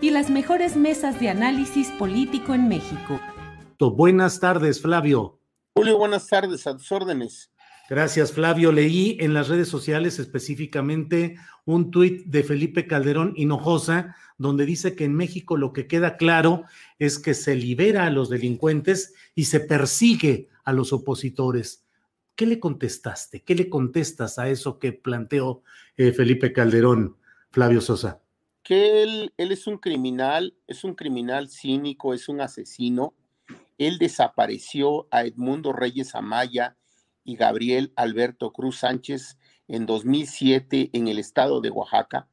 y las mejores mesas de análisis político en México. Buenas tardes, Flavio. Julio, buenas tardes, a tus órdenes. Gracias, Flavio. Leí en las redes sociales específicamente un tuit de Felipe Calderón Hinojosa, donde dice que en México lo que queda claro es que se libera a los delincuentes y se persigue a los opositores. ¿Qué le contestaste? ¿Qué le contestas a eso que planteó eh, Felipe Calderón, Flavio Sosa? Que él, él es un criminal, es un criminal cínico, es un asesino. Él desapareció a Edmundo Reyes Amaya y Gabriel Alberto Cruz Sánchez en 2007 en el estado de Oaxaca,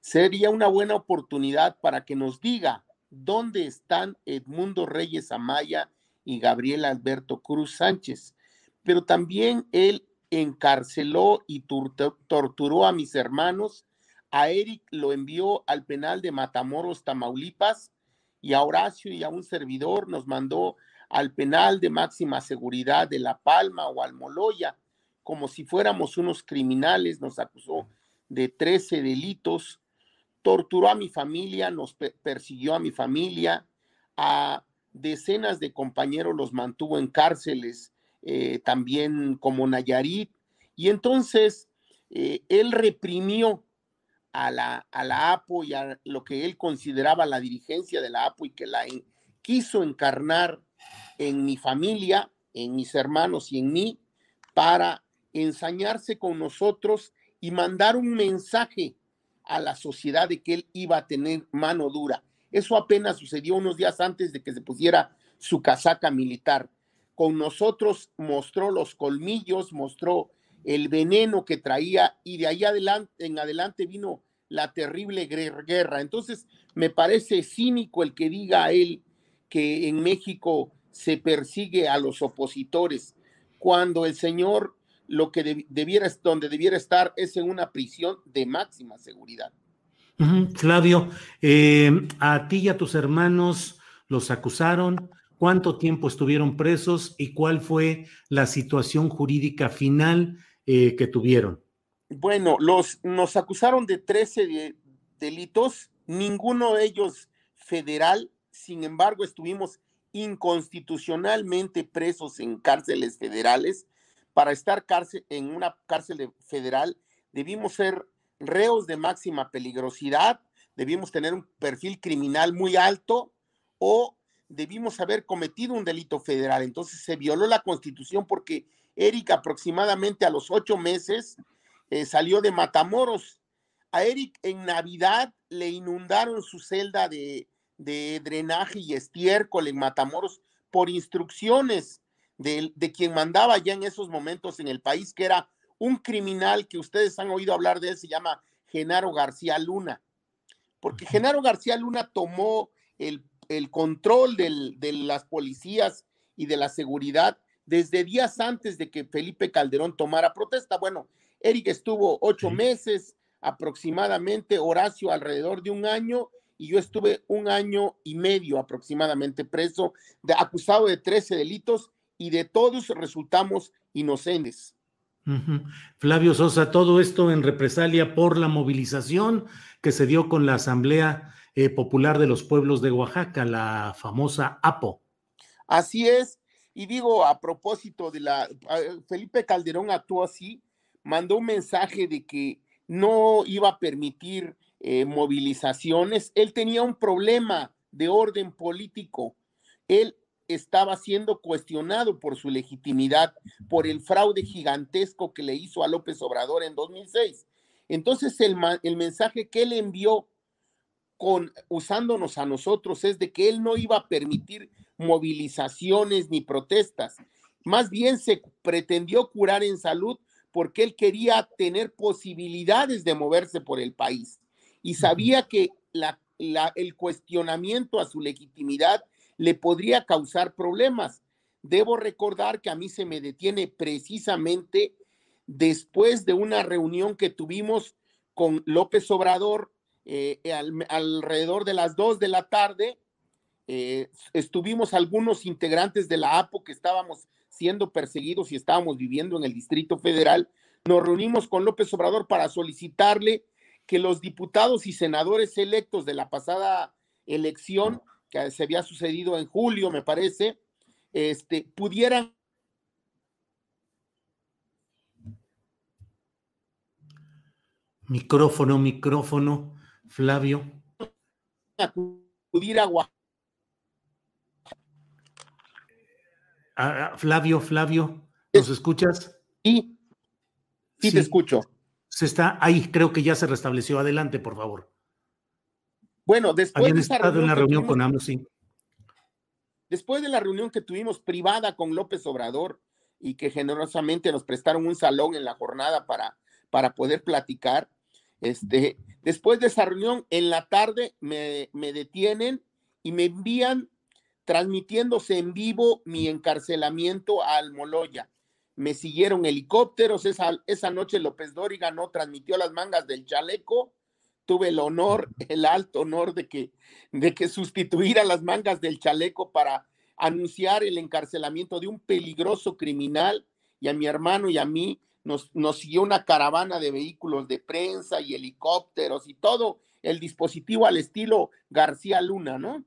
sería una buena oportunidad para que nos diga dónde están Edmundo Reyes Amaya y Gabriel Alberto Cruz Sánchez. Pero también él encarceló y torturó a mis hermanos. A Eric lo envió al penal de Matamoros, Tamaulipas, y a Horacio y a un servidor nos mandó al penal de máxima seguridad de La Palma o al Moloya, como si fuéramos unos criminales, nos acusó de 13 delitos, torturó a mi familia, nos persiguió a mi familia, a decenas de compañeros los mantuvo en cárceles, eh, también como Nayarit, y entonces eh, él reprimió a la, a la APO y a lo que él consideraba la dirigencia de la APO y que la quiso encarnar en mi familia, en mis hermanos y en mí, para ensañarse con nosotros y mandar un mensaje a la sociedad de que él iba a tener mano dura. Eso apenas sucedió unos días antes de que se pusiera su casaca militar. Con nosotros mostró los colmillos, mostró el veneno que traía y de ahí adelante, en adelante vino la terrible guerra. Entonces, me parece cínico el que diga a él que en México se persigue a los opositores, cuando el Señor lo que debiera, donde debiera estar es en una prisión de máxima seguridad. Flavio, eh, a ti y a tus hermanos los acusaron, cuánto tiempo estuvieron presos y cuál fue la situación jurídica final eh, que tuvieron. Bueno, los, nos acusaron de 13 delitos, ninguno de ellos federal, sin embargo estuvimos inconstitucionalmente presos en cárceles federales. Para estar cárcel, en una cárcel federal debimos ser reos de máxima peligrosidad, debimos tener un perfil criminal muy alto o debimos haber cometido un delito federal. Entonces se violó la constitución porque Eric aproximadamente a los ocho meses eh, salió de Matamoros. A Eric en Navidad le inundaron su celda de, de drenaje y estiércol en Matamoros por instrucciones de, de, quien mandaba ya en esos momentos en el país, que era un criminal que ustedes han oído hablar de él, se llama Genaro García Luna. Porque Genaro García Luna tomó el, el control del, de las policías y de la seguridad desde días antes de que Felipe Calderón tomara protesta. Bueno, Eric estuvo ocho meses aproximadamente, Horacio alrededor de un año y yo estuve un año y medio aproximadamente preso, de, acusado de 13 delitos y de todos resultamos inocentes. Flavio Sosa, todo esto en represalia por la movilización que se dio con la Asamblea eh, Popular de los Pueblos de Oaxaca, la famosa APO. Así es, y digo, a propósito de la, Felipe Calderón actuó así, mandó un mensaje de que no iba a permitir eh, movilizaciones, él tenía un problema de orden político, él estaba siendo cuestionado por su legitimidad, por el fraude gigantesco que le hizo a López Obrador en 2006. Entonces el, el mensaje que él envió con usándonos a nosotros es de que él no iba a permitir movilizaciones ni protestas. Más bien se pretendió curar en salud porque él quería tener posibilidades de moverse por el país y sabía que la, el cuestionamiento a su legitimidad le podría causar problemas. Debo recordar que a mí se me detiene precisamente después de una reunión que tuvimos con López Obrador eh, alrededor de las dos de la tarde. Eh, estuvimos algunos integrantes de la APO que estábamos siendo perseguidos y estábamos viviendo en el Distrito Federal. Nos reunimos con López Obrador para solicitarle que los diputados y senadores electos de la pasada elección que se había sucedido en julio, me parece, este, pudieran Micrófono, micrófono, Flavio. Acudir a ah, ah, Flavio, Flavio, ¿nos escuchas? Sí, sí, te escucho. Se está ahí, creo que ya se restableció. Adelante, por favor. Bueno, después de estado en la reunión con AMLO, Después de la reunión que tuvimos privada con López Obrador y que generosamente nos prestaron un salón en la jornada para, para poder platicar, este, después de esa reunión, en la tarde me, me detienen y me envían transmitiéndose en vivo mi encarcelamiento a Almoloya. Me siguieron helicópteros, esa, esa noche López Dóriga no transmitió las mangas del chaleco tuve el honor, el alto honor de que, de que sustituir las mangas del chaleco para anunciar el encarcelamiento de un peligroso criminal y a mi hermano y a mí nos, siguió una caravana de vehículos de prensa y helicópteros y todo el dispositivo al estilo García Luna, ¿no?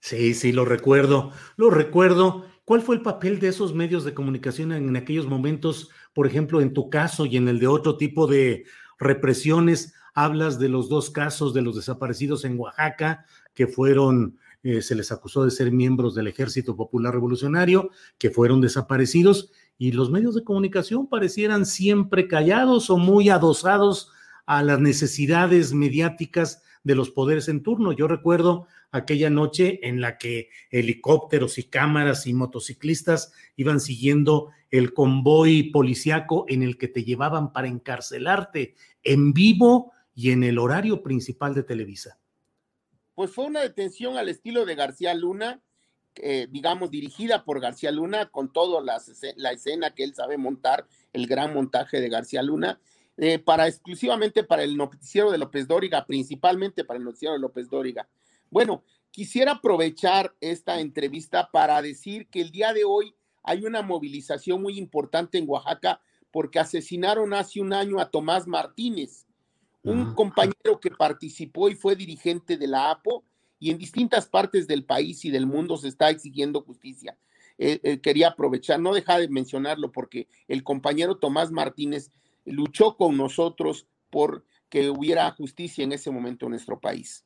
Sí, sí, lo recuerdo, lo recuerdo. ¿Cuál fue el papel de esos medios de comunicación en aquellos momentos, por ejemplo, en tu caso y en el de otro tipo de represiones? hablas de los dos casos de los desaparecidos en Oaxaca, que fueron, eh, se les acusó de ser miembros del Ejército Popular Revolucionario, que fueron desaparecidos, y los medios de comunicación parecieran siempre callados o muy adosados a las necesidades mediáticas de los poderes en turno. Yo recuerdo aquella noche en la que helicópteros y cámaras y motociclistas iban siguiendo el convoy policiaco en el que te llevaban para encarcelarte en vivo y en el horario principal de Televisa? Pues fue una detención al estilo de García Luna, eh, digamos, dirigida por García Luna, con toda la, escena que él sabe montar, el gran montaje de García Luna, eh, para exclusivamente para el noticiero de López Dóriga, principalmente para el noticiero de López Dóriga. Bueno, quisiera aprovechar esta entrevista para decir que el día de hoy hay una movilización muy importante en Oaxaca porque asesinaron hace un año a Tomás Martínez un compañero que participó y fue dirigente de la APO y en distintas partes del país y del mundo se está exigiendo justicia. Eh, eh, quería aprovechar, no dejar de mencionarlo porque el compañero Tomás Martínez luchó con nosotros por que hubiera justicia en ese momento en nuestro país.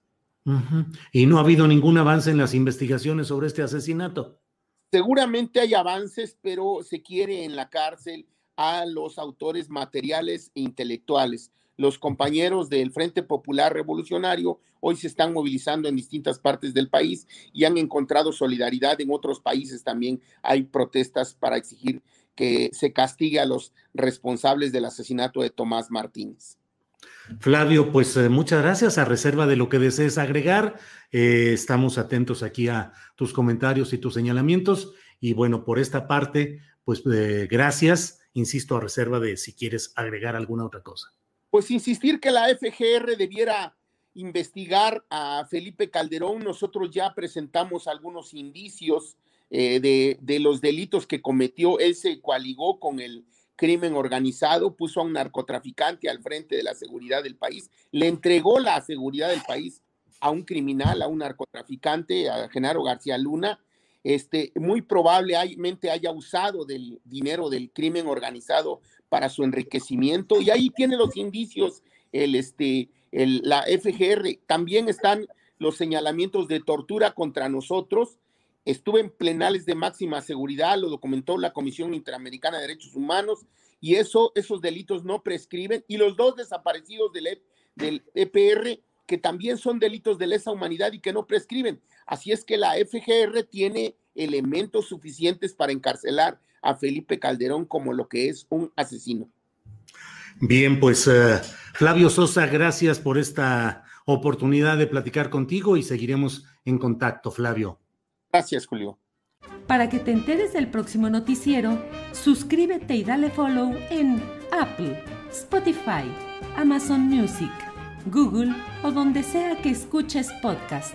Y no ha habido ningún avance en las investigaciones sobre este asesinato. Seguramente hay avances, pero se quiere en la cárcel a los autores materiales e intelectuales los compañeros del Frente Popular Revolucionario hoy se están movilizando en distintas partes del país y han encontrado solidaridad en otros países también. Hay protestas para exigir que se castigue a los responsables del asesinato de Tomás Martínez. Flavio, pues eh, muchas gracias. A reserva de lo que desees agregar, eh, estamos atentos aquí a tus comentarios y tus señalamientos. Y bueno, por esta parte, pues eh, gracias. Insisto, a reserva de si quieres agregar alguna otra cosa pues insistir que la FGR debiera investigar a Felipe Calderón. Nosotros ya presentamos algunos indicios eh, de, los delitos que cometió. Él se coaligó con el crimen organizado, puso a un narcotraficante al frente de la seguridad del país, le entregó la seguridad del país a un criminal, a un narcotraficante, a Genaro García Luna, este, muy probablemente haya usado del dinero del crimen organizado para su enriquecimiento y ahí tiene los indicios el, este, el, la FGR. También están los señalamientos de tortura contra nosotros. Estuve en plenales de máxima seguridad, lo documentó la Comisión Interamericana de Derechos Humanos y eso, esos delitos no prescriben. Y los dos desaparecidos del, e, del EPR, que también son delitos de lesa humanidad y que no prescriben. Así es que la FGR tiene elementos suficientes para encarcelar a Felipe Calderón como lo que es un asesino. Bien, pues uh, Flavio Sosa, gracias por esta oportunidad de platicar contigo y seguiremos en contacto, Flavio. Gracias, Julio. Para que te enteres del próximo noticiero, suscríbete y dale follow en Apple, Spotify, Amazon Music, Google o donde sea que escuches podcast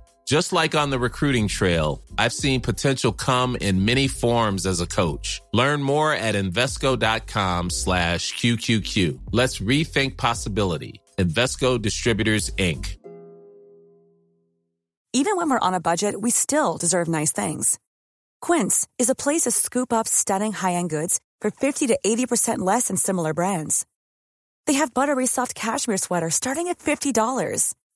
Just like on the recruiting trail, I've seen potential come in many forms as a coach. Learn more at Invesco.com slash QQQ. Let's rethink possibility. Investco Distributors, Inc. Even when we're on a budget, we still deserve nice things. Quince is a place to scoop up stunning high-end goods for 50 to 80% less than similar brands. They have buttery soft cashmere sweaters starting at $50